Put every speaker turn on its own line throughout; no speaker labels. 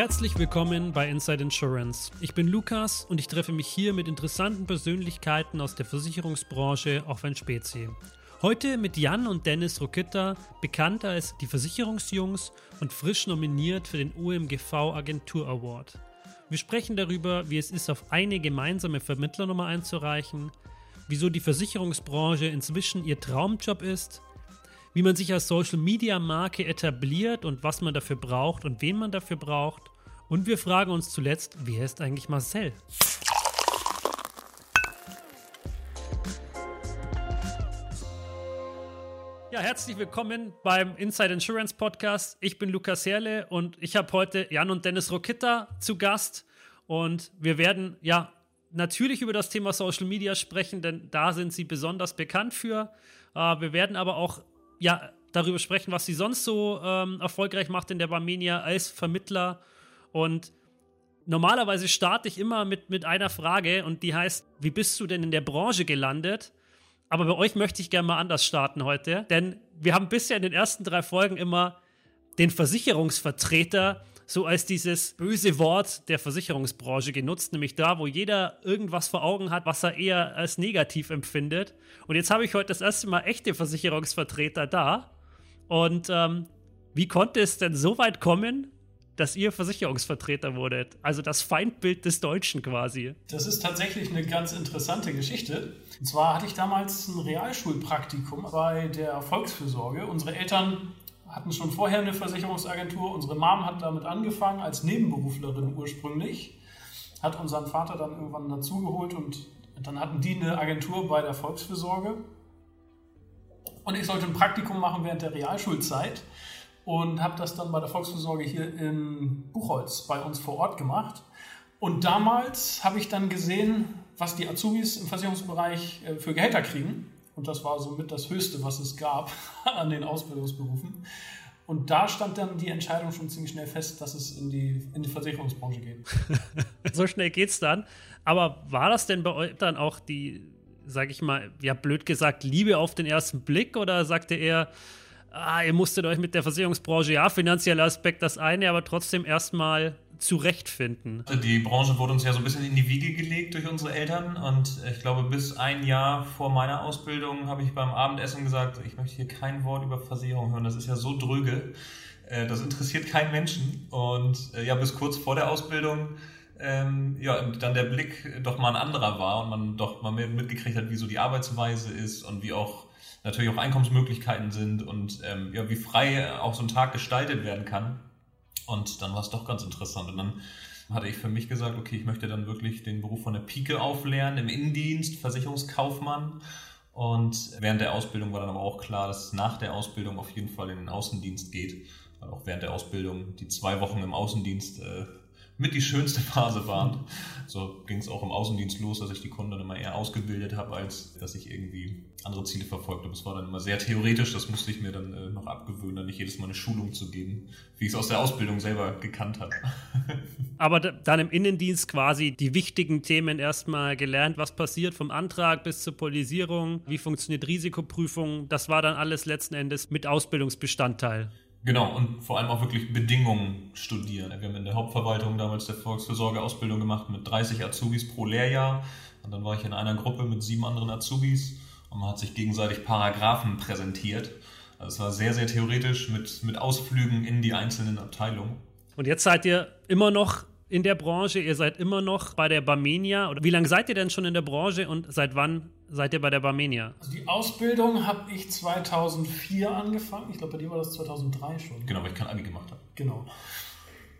Herzlich willkommen bei Inside Insurance. Ich bin Lukas und ich treffe mich hier mit interessanten Persönlichkeiten aus der Versicherungsbranche, auch wenn Spezi. Heute mit Jan und Dennis Rokitta, bekannt als die Versicherungsjungs und frisch nominiert für den OMGV Agentur Award. Wir sprechen darüber, wie es ist, auf eine gemeinsame Vermittlernummer einzureichen, wieso die Versicherungsbranche inzwischen ihr Traumjob ist, wie man sich als Social Media Marke etabliert und was man dafür braucht und wen man dafür braucht. Und wir fragen uns zuletzt, wie heißt eigentlich Marcel? Ja, herzlich willkommen beim Inside Insurance Podcast. Ich bin Lukas Herle und ich habe heute Jan und Dennis Rokitta zu Gast. Und wir werden ja natürlich über das Thema Social Media sprechen, denn da sind sie besonders bekannt für. Äh, wir werden aber auch ja, darüber sprechen, was sie sonst so ähm, erfolgreich macht in der Barmenia als Vermittler. Und normalerweise starte ich immer mit, mit einer Frage und die heißt, wie bist du denn in der Branche gelandet? Aber bei euch möchte ich gerne mal anders starten heute, denn wir haben bisher in den ersten drei Folgen immer den Versicherungsvertreter so als dieses böse Wort der Versicherungsbranche genutzt, nämlich da, wo jeder irgendwas vor Augen hat, was er eher als negativ empfindet. Und jetzt habe ich heute das erste Mal echte Versicherungsvertreter da. Und ähm, wie konnte es denn so weit kommen, dass ihr Versicherungsvertreter wurdet? Also das Feindbild des Deutschen quasi.
Das ist tatsächlich eine ganz interessante Geschichte. Und zwar hatte ich damals ein Realschulpraktikum bei der Volksfürsorge. Unsere Eltern hatten schon vorher eine Versicherungsagentur. Unsere Mom hat damit angefangen als Nebenberuflerin ursprünglich, hat unseren Vater dann irgendwann dazugeholt und dann hatten die eine Agentur bei der Volksfürsorge. Und ich sollte ein Praktikum machen während der Realschulzeit und habe das dann bei der Volksfürsorge hier in Buchholz bei uns vor Ort gemacht. Und damals habe ich dann gesehen, was die Azubis im Versicherungsbereich äh, für Gehälter kriegen. Und das war somit das Höchste, was es gab an den Ausbildungsberufen. Und da stand dann die Entscheidung schon ziemlich schnell fest, dass es in die, in die Versicherungsbranche geht.
so schnell geht es dann. Aber war das denn bei euch dann auch die, sag ich mal, ja blöd gesagt, Liebe auf den ersten Blick? Oder sagte er, ah, ihr musstet euch mit der Versicherungsbranche, ja, finanzieller Aspekt das eine, aber trotzdem erstmal zurechtfinden.
Die Branche wurde uns ja so ein bisschen in die Wiege gelegt durch unsere Eltern und ich glaube, bis ein Jahr vor meiner Ausbildung habe ich beim Abendessen gesagt, ich möchte hier kein Wort über Versicherung hören, das ist ja so dröge, äh, das interessiert keinen Menschen und äh, ja, bis kurz vor der Ausbildung ähm, ja, dann der Blick doch mal ein anderer war und man doch mal mitgekriegt hat, wie so die Arbeitsweise ist und wie auch natürlich auch Einkommensmöglichkeiten sind und ähm, ja, wie frei auch so ein Tag gestaltet werden kann. Und dann war es doch ganz interessant. Und dann hatte ich für mich gesagt, okay, ich möchte dann wirklich den Beruf von der Pike auflernen, im Innendienst, Versicherungskaufmann. Und während der Ausbildung war dann aber auch klar, dass es nach der Ausbildung auf jeden Fall in den Außendienst geht. Weil auch während der Ausbildung die zwei Wochen im Außendienst äh, mit die schönste Phase waren. So ging es auch im Außendienst los, dass ich die Kunden dann immer eher ausgebildet habe, als dass ich irgendwie andere Ziele verfolgt habe. Es war dann immer sehr theoretisch, das musste ich mir dann äh, noch abgewöhnen, dann nicht jedes Mal eine Schulung zu geben, wie ich es aus der Ausbildung selber gekannt habe.
Aber dann im Innendienst quasi die wichtigen Themen erstmal gelernt, was passiert vom Antrag bis zur Polisierung, wie funktioniert Risikoprüfung, das war dann alles letzten Endes mit Ausbildungsbestandteil.
Genau, und vor allem auch wirklich Bedingungen studieren. Wir haben in der Hauptverwaltung damals der Volksversorge-Ausbildung gemacht mit 30 Azubis pro Lehrjahr. Und dann war ich in einer Gruppe mit sieben anderen Azubis und man hat sich gegenseitig Paragraphen präsentiert. Also es war sehr, sehr theoretisch mit, mit Ausflügen in die einzelnen Abteilungen.
Und jetzt seid ihr immer noch in der Branche? Ihr seid immer noch bei der Barmenia? Oder wie lange seid ihr denn schon in der Branche und seit wann seid ihr bei der Barmenia?
Also die Ausbildung habe ich 2004 angefangen. Ich glaube, bei dir war das 2003 schon.
Genau, weil ich kein Abi gemacht habe.
Genau.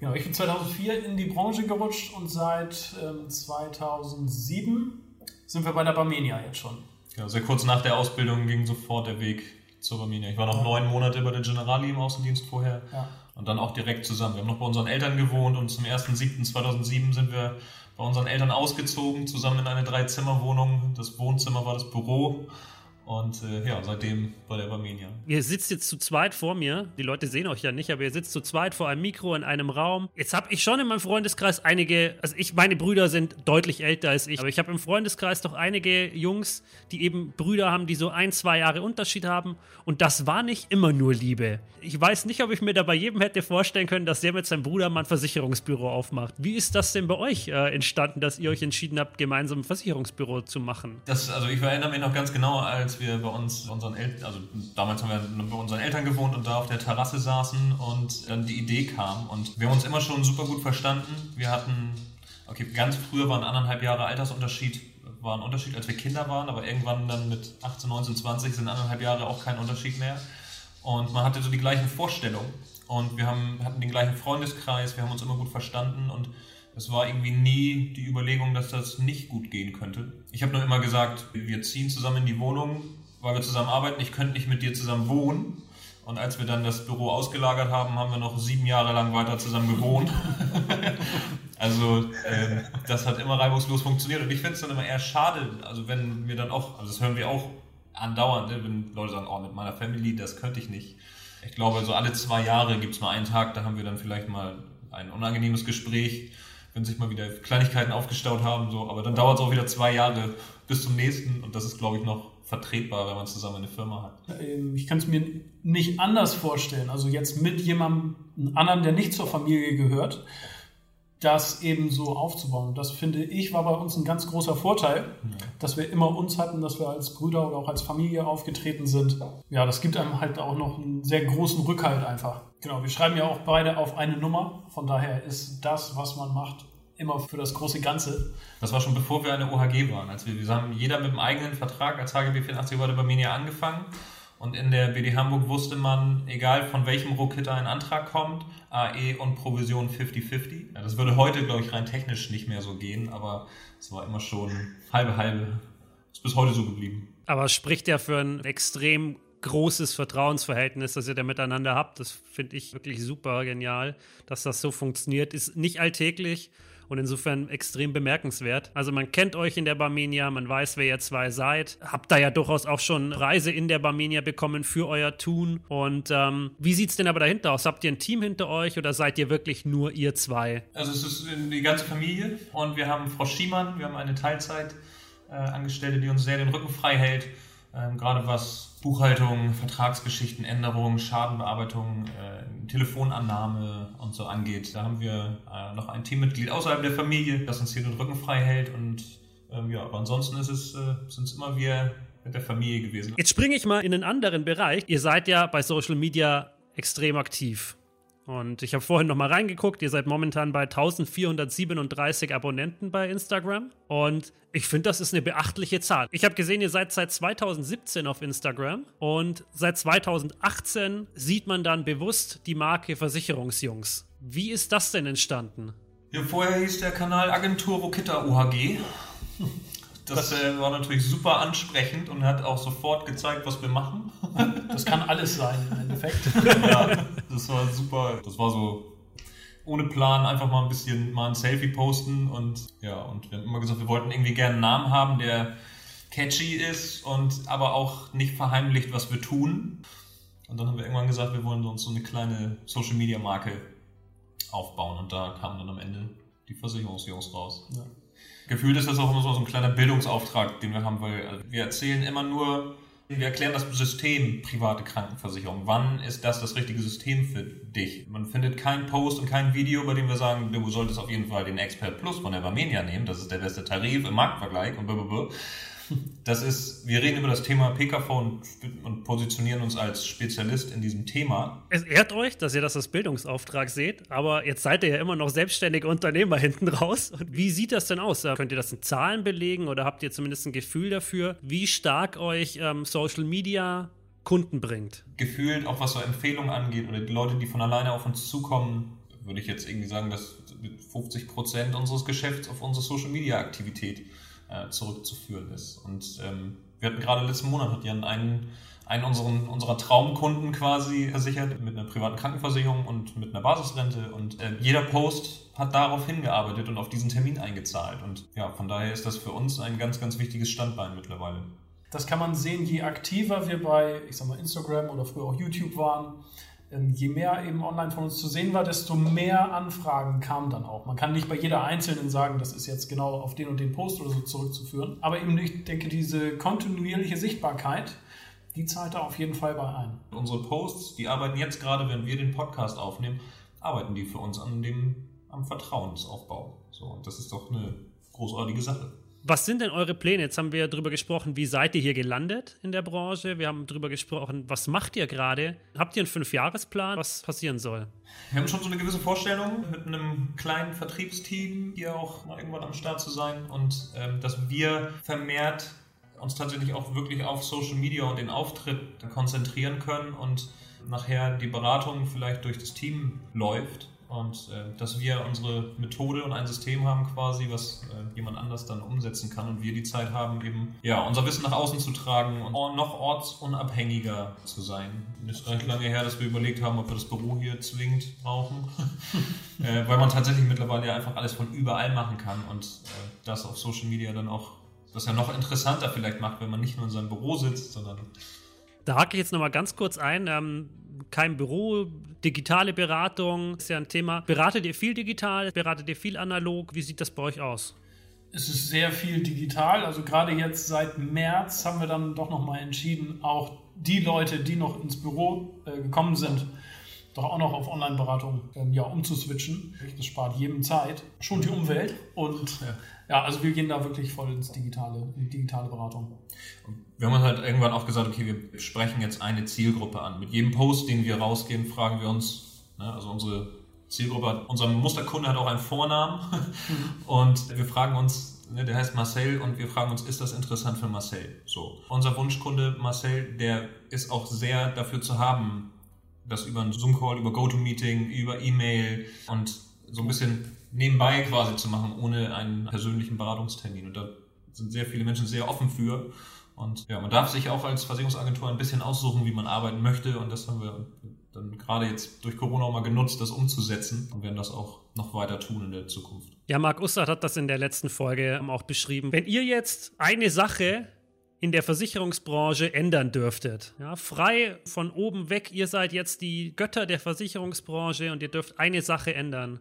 Genau, ich bin 2004 in die Branche gerutscht und seit ähm, 2007 sind wir bei der Barmenia jetzt schon.
Ja, sehr kurz nach der Ausbildung ging sofort der Weg zur Barmenia. Ich war noch ja. neun Monate bei der Generali im Außendienst vorher. Ja und dann auch direkt zusammen. Wir haben noch bei unseren Eltern gewohnt und zum 1.7.2007 sind wir bei unseren Eltern ausgezogen, zusammen in eine Dreizimmerwohnung. Das Wohnzimmer war das Büro Und äh, ja, seitdem bei der Barmenia.
Ihr sitzt jetzt zu zweit vor mir. Die Leute sehen euch ja nicht, aber ihr sitzt zu zweit vor einem Mikro in einem Raum. Jetzt habe ich schon in meinem Freundeskreis einige, also ich, meine Brüder sind deutlich älter als ich, aber ich habe im Freundeskreis doch einige Jungs, die eben Brüder haben, die so ein, zwei Jahre Unterschied haben. Und das war nicht immer nur Liebe. Ich weiß nicht, ob ich mir da bei jedem hätte vorstellen können, dass der mit seinem Bruder mal ein Versicherungsbüro aufmacht. Wie ist das denn bei euch äh, entstanden, dass ihr euch entschieden habt, gemeinsam ein Versicherungsbüro zu machen?
Das, also ich erinnere mich noch ganz genau, als wir bei uns, unseren Eltern, also damals haben wir bei unseren Eltern gewohnt und da auf der Terrasse saßen und dann die Idee kam. Und wir haben uns immer schon super gut verstanden. Wir hatten, okay, ganz früher waren anderthalb Jahre Altersunterschied, war ein Unterschied, als wir Kinder waren, aber irgendwann dann mit 18, 19, 20 sind anderthalb Jahre auch kein Unterschied mehr. Und man hatte so die gleichen Vorstellungen. Und wir haben, hatten den gleichen Freundeskreis, wir haben uns immer gut verstanden und es war irgendwie nie die Überlegung, dass das nicht gut gehen könnte. Ich habe nur immer gesagt, wir ziehen zusammen in die Wohnung, weil wir zusammen arbeiten. Ich könnte nicht mit dir zusammen wohnen. Und als wir dann das Büro ausgelagert haben, haben wir noch sieben Jahre lang weiter zusammen gewohnt. also äh, das hat immer reibungslos funktioniert. Und ich finde es dann immer eher schade, also wenn wir dann auch, also das hören wir auch andauernd, ne, wenn Leute sagen, oh, mit meiner Family, das könnte ich nicht. Ich glaube, so alle zwei Jahre gibt es mal einen Tag, da haben wir dann vielleicht mal ein unangenehmes Gespräch wenn sich mal wieder Kleinigkeiten aufgestaut haben, so, aber dann dauert es auch wieder zwei Jahre bis zum nächsten und das ist, glaube ich, noch vertretbar, wenn man zusammen eine Firma hat.
Ähm, ich kann es mir nicht anders vorstellen. Also jetzt mit jemandem anderen, der nicht zur Familie gehört, das eben so aufzubauen. Und das finde ich war bei uns ein ganz großer Vorteil, ja. dass wir immer uns hatten, dass wir als Brüder oder auch als Familie aufgetreten sind. Ja, das gibt einem halt auch noch einen sehr großen Rückhalt einfach. Genau, wir schreiben ja auch beide auf eine Nummer. Von daher ist das, was man macht, immer für das große Ganze.
Das war schon bevor wir eine OHG waren. Als wir, wir haben jeder mit einem eigenen Vertrag als HGB 84 wurde bei Menia angefangen. Und in der BD Hamburg wusste man, egal von welchem Rohkitter ein Antrag kommt, AE und Provision 50-50. Ja, das würde heute, glaube ich, rein technisch nicht mehr so gehen, aber es war immer schon halbe halbe. Ist bis heute so geblieben.
Aber es spricht ja für ein extrem großes Vertrauensverhältnis, das ihr da miteinander habt. Das finde ich wirklich super genial, dass das so funktioniert. Ist nicht alltäglich und insofern extrem bemerkenswert. Also man kennt euch in der Barmenia, man weiß, wer ihr zwei seid, habt da ja durchaus auch schon Reise in der Barmenia bekommen für euer Tun. Und ähm, wie sieht es denn aber dahinter aus? Habt ihr ein Team hinter euch oder seid ihr wirklich nur ihr zwei?
Also es ist die ganze Familie und wir haben Frau Schiemann, wir haben eine Teilzeitangestellte, äh, die uns sehr den Rücken frei hält, ähm, gerade was Buchhaltung, Vertragsgeschichten, Änderungen, Schadenbearbeitung, äh, Telefonannahme und so angeht. Da haben wir äh, noch ein Teammitglied außerhalb der Familie, das uns hier den Rücken frei hält. Und ähm, ja, aber ansonsten ist es, äh, sind es immer wir mit der Familie gewesen.
Jetzt springe ich mal in einen anderen Bereich. Ihr seid ja bei Social Media extrem aktiv. Und ich habe vorhin noch mal reingeguckt. Ihr seid momentan bei 1437 Abonnenten bei Instagram. Und ich finde, das ist eine beachtliche Zahl. Ich habe gesehen, ihr seid seit 2017 auf Instagram. Und seit 2018 sieht man dann bewusst die Marke Versicherungsjungs. Wie ist das denn entstanden?
Ja, vorher hieß der Kanal Agentur Rokita UHG. Das äh, war natürlich super ansprechend und hat auch sofort gezeigt, was wir machen.
Das kann alles sein im Endeffekt.
ja, das war super. Das war so ohne Plan einfach mal ein bisschen mal ein Selfie posten und ja, und wir haben immer gesagt, wir wollten irgendwie gerne einen Namen haben, der catchy ist und aber auch nicht verheimlicht, was wir tun. Und dann haben wir irgendwann gesagt, wir wollen uns so eine kleine Social Media Marke aufbauen und da kamen dann am Ende die Versicherungsjungs raus. Ja gefühlt ist das auch immer so ein kleiner Bildungsauftrag, den wir haben, weil also wir erzählen immer nur, wir erklären das System private Krankenversicherung. Wann ist das das richtige System für dich? Man findet keinen Post und kein Video, bei dem wir sagen, du solltest auf jeden Fall den Expert Plus von der Barmenia nehmen. Das ist der beste Tarif im Marktvergleich und blablabla. Das ist, wir reden über das Thema PKV und, und, positionieren uns als Spezialist in diesem Thema.
Es ehrt euch, dass ihr das als Bildungsauftrag seht, aber jetzt seid ihr ja immer noch selbstständige Unternehmer hinten raus. Und wie sieht das denn aus? Könnt ihr das in Zahlen belegen oder habt ihr zumindest ein Gefühl dafür, wie stark euch ähm, Social Media Kunden bringt?
Gefühlt, auch was so Empfehlungen angeht oder die Leute, die von alleine auf uns zukommen, würde ich jetzt irgendwie sagen, dass 50 Prozent unseres Geschäfts auf unsere Social Media Aktivität äh, zurückzuführen ist. Und ähm, wir hatten gerade letzten Monat hat Jan einen, einen unseren, unserer Traumkunden quasi versichert mit einer privaten Krankenversicherung und mit einer Basisrente. Und äh, jeder Post hat darauf hingearbeitet und auf diesen Termin eingezahlt. Und ja, von daher ist das für uns ein ganz, ganz wichtiges Standbein mittlerweile.
Das kann man sehen, je aktiver wir bei, ich sag mal, Instagram oder früher auch YouTube waren. Ähm, je mehr eben online von uns zu sehen war, desto mehr Anfragen kamen dann auch. Man kann nicht bei jeder einzelnen sagen, das ist jetzt genau auf den und den Post oder so zurückzuführen. Aber eben, ich denke, diese kontinuierliche Sichtbarkeit, die zahlt da auf jeden Fall bei ein.
Unsere Posts, die arbeiten jetzt gerade, wenn wir den Podcast aufnehmen, arbeiten die für uns an dem, am Vertrauensaufbau. So, und das ist doch eine großartige Sache.
Was sind denn eure Pläne? Jetzt haben wir darüber gesprochen, wie seid ihr hier gelandet in der Branche? Wir haben darüber gesprochen, was macht ihr gerade? Habt ihr einen Fünfjahresplan, was passieren soll?
Wir haben schon so eine gewisse Vorstellung, mit einem kleinen Vertriebsteam hier auch mal irgendwann am Start zu sein und ähm, dass wir vermehrt uns tatsächlich auch wirklich auf Social Media und den Auftritt konzentrieren können und nachher die Beratung vielleicht durch das Team läuft und äh, dass wir unsere Methode und ein System haben quasi, was äh, jemand anders dann umsetzen kann und wir die Zeit haben, eben ja, unser Wissen nach außen zu tragen und noch ortsunabhängiger zu sein. Ist recht lange her, dass wir überlegt haben, ob wir das Büro hier zwingend brauchen, äh, weil man tatsächlich mittlerweile ja einfach alles von überall machen kann und äh, das auf Social Media dann auch das ja noch interessanter vielleicht macht, wenn man nicht nur in seinem Büro sitzt, sondern
da hake ich jetzt nochmal ganz kurz ein. Ähm, kein Büro, digitale Beratung ist ja ein Thema. Beratet ihr viel digital? Beratet ihr viel analog? Wie sieht das bei euch aus?
Es ist sehr viel digital. Also gerade jetzt seit März haben wir dann doch nochmal entschieden, auch die Leute, die noch ins Büro äh, gekommen sind, doch auch noch auf Online-Beratung ähm, ja, umzuswitchen. Das spart jedem Zeit, schon die Umwelt und ja. also wir gehen da wirklich voll ins digitale, in digitale Beratung.
Wir haben halt irgendwann auch gesagt, okay, wir sprechen jetzt eine Zielgruppe an. Mit jedem Post, den wir rausgehen, fragen wir uns, ne, also unsere Zielgruppe, unser Musterkunde hat auch einen Vornamen mhm. und wir fragen uns, ne, der heißt Marcel und wir fragen uns, ist das interessant für Marcel? So. Unser Wunschkunde Marcel, der ist auch sehr dafür zu haben, das über einen Zoom-Call, über GoToMeeting, über E-Mail und so ein bisschen nebenbei quasi zu machen, ohne einen persönlichen Beratungstermin. Und da sind sehr viele Menschen sehr offen für. Und ja, man darf sich auch als Versicherungsagentur ein bisschen aussuchen, wie man arbeiten möchte. Und das haben wir dann gerade jetzt durch Corona auch mal genutzt, das umzusetzen und werden das auch noch weiter tun in der Zukunft.
Ja, Marc Ustad hat das in der letzten Folge auch beschrieben. Wenn ihr jetzt eine Sache in der Versicherungsbranche ändern dürftet. Ja, frei von oben weg, ihr seid jetzt die Götter der Versicherungsbranche und ihr dürft eine Sache ändern.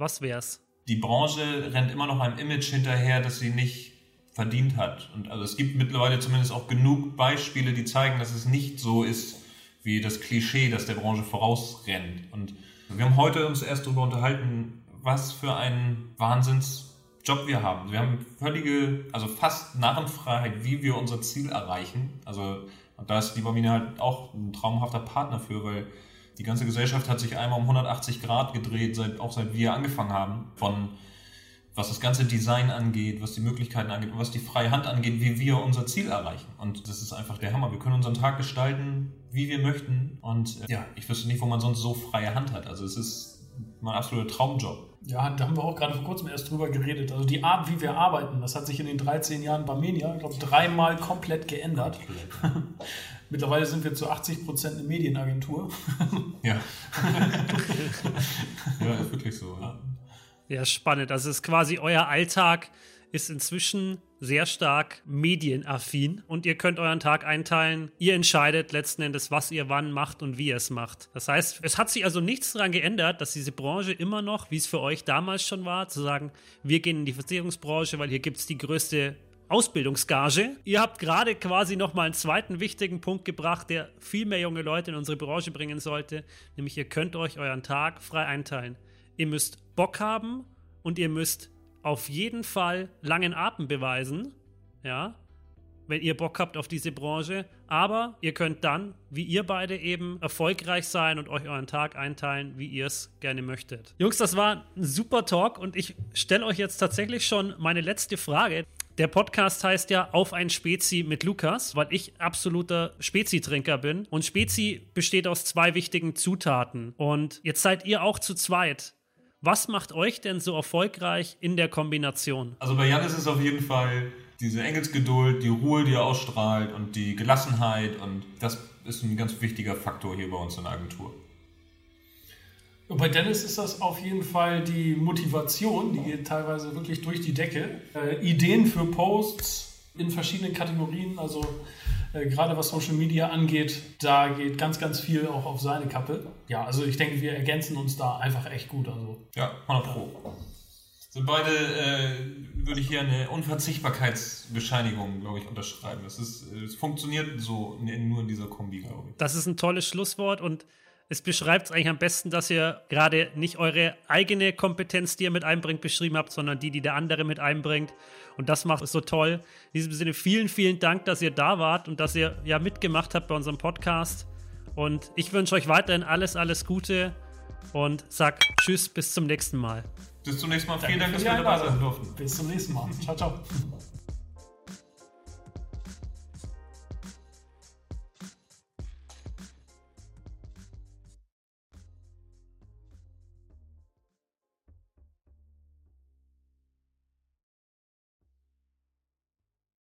Was wär's?
Die Branche rennt immer noch einem Image hinterher, das sie nicht verdient hat. Und also es gibt mittlerweile zumindest auch genug Beispiele, die zeigen, dass es nicht so ist wie das Klischee, das der Branche vorausrennt. Und wir haben heute uns erst darüber unterhalten, was für ein Wahnsinns Job wir haben. Wir haben völlige, also fast Narrenfreiheit, wie wir unser Ziel erreichen. Also da ist die Bamine halt auch ein traumhafter Partner für, weil die ganze Gesellschaft hat sich einmal um 180 Grad gedreht, seit, auch seit wir angefangen haben. Von was das ganze Design angeht, was die Möglichkeiten angeht was die freie Hand angeht, wie wir unser Ziel erreichen. Und das ist einfach der Hammer. Wir können unseren Tag gestalten, wie wir möchten. Und ja, ich wüsste nicht, wo man sonst so freie Hand hat. Also es ist mein absoluter Traumjob.
Ja, da haben wir auch gerade vor kurzem erst drüber geredet. Also die Art, wie wir arbeiten, das hat sich in den 13 Jahren Barmenia, ich glaube, dreimal komplett geändert. Mittlerweile sind wir zu 80 Prozent eine Medienagentur.
ja. ja, ist wirklich so. Ja.
ja, spannend. Also es ist quasi euer Alltag ist inzwischen sehr stark medienaffin und ihr könnt euren Tag einteilen. Ihr entscheidet letzten Endes, was ihr wann macht und wie ihr es macht. Das heißt, es hat sich also nichts daran geändert, dass diese Branche immer noch, wie es für euch damals schon war, zu sagen, wir gehen in die Versicherungsbranche, weil hier gibt es die größte Ausbildungsgage. Ihr habt gerade quasi nochmal einen zweiten wichtigen Punkt gebracht, der viel mehr junge Leute in unsere Branche bringen sollte, nämlich ihr könnt euch euren Tag frei einteilen. Ihr müsst Bock haben und ihr müsst auf jeden Fall langen Atem beweisen, ja, wenn ihr Bock habt auf diese Branche. Aber ihr könnt dann, wie ihr beide eben, erfolgreich sein und euch euren Tag einteilen, wie ihr es gerne möchtet. Jungs, das war ein super Talk und ich stelle euch jetzt tatsächlich schon meine letzte Frage. Der Podcast heißt ja Auf ein Spezi mit Lukas, weil ich absoluter Spezi-Trinker bin. Und Spezi besteht aus zwei wichtigen Zutaten. Und jetzt seid ihr auch zu zweit. Was macht euch denn so erfolgreich in der Kombination?
Also bei Jan ist es auf jeden Fall diese Engelsgeduld, die Ruhe, die er ausstrahlt und die Gelassenheit und das ist ein ganz wichtiger Faktor hier bei uns in der Agentur.
Und bei Dennis ist das auf jeden Fall die Motivation, die geht teilweise wirklich durch die Decke. Äh, Ideen für Posts in verschiedenen Kategorien. Also äh, gerade was Social Media angeht, da geht ganz, ganz viel auch auf seine Kappe. Ja, also ich denke, wir ergänzen uns da einfach echt gut. Also,
ja, 100 Pro. Sind beide, äh, würde ich hier eine Unverzichtbarkeitsbescheinigung, glaube ich, unterschreiben. Es, ist, es funktioniert so nur in dieser Kombi, glaube ich.
Das ist ein tolles Schlusswort und es beschreibt es eigentlich am besten, dass ihr gerade nicht eure eigene Kompetenz, die ihr mit einbringt, beschrieben habt, sondern die, die der andere mit einbringt. Und das macht es so toll. In diesem Sinne vielen, vielen Dank, dass ihr da wart und dass ihr ja mitgemacht habt bei unserem Podcast. Und ich wünsche euch weiterhin alles, alles Gute und sag Tschüss, bis zum nächsten Mal.
Bis zum nächsten Mal. Vielen Dank, dass wir dabei sein durften.
Bis zum nächsten Mal. Ciao, ciao.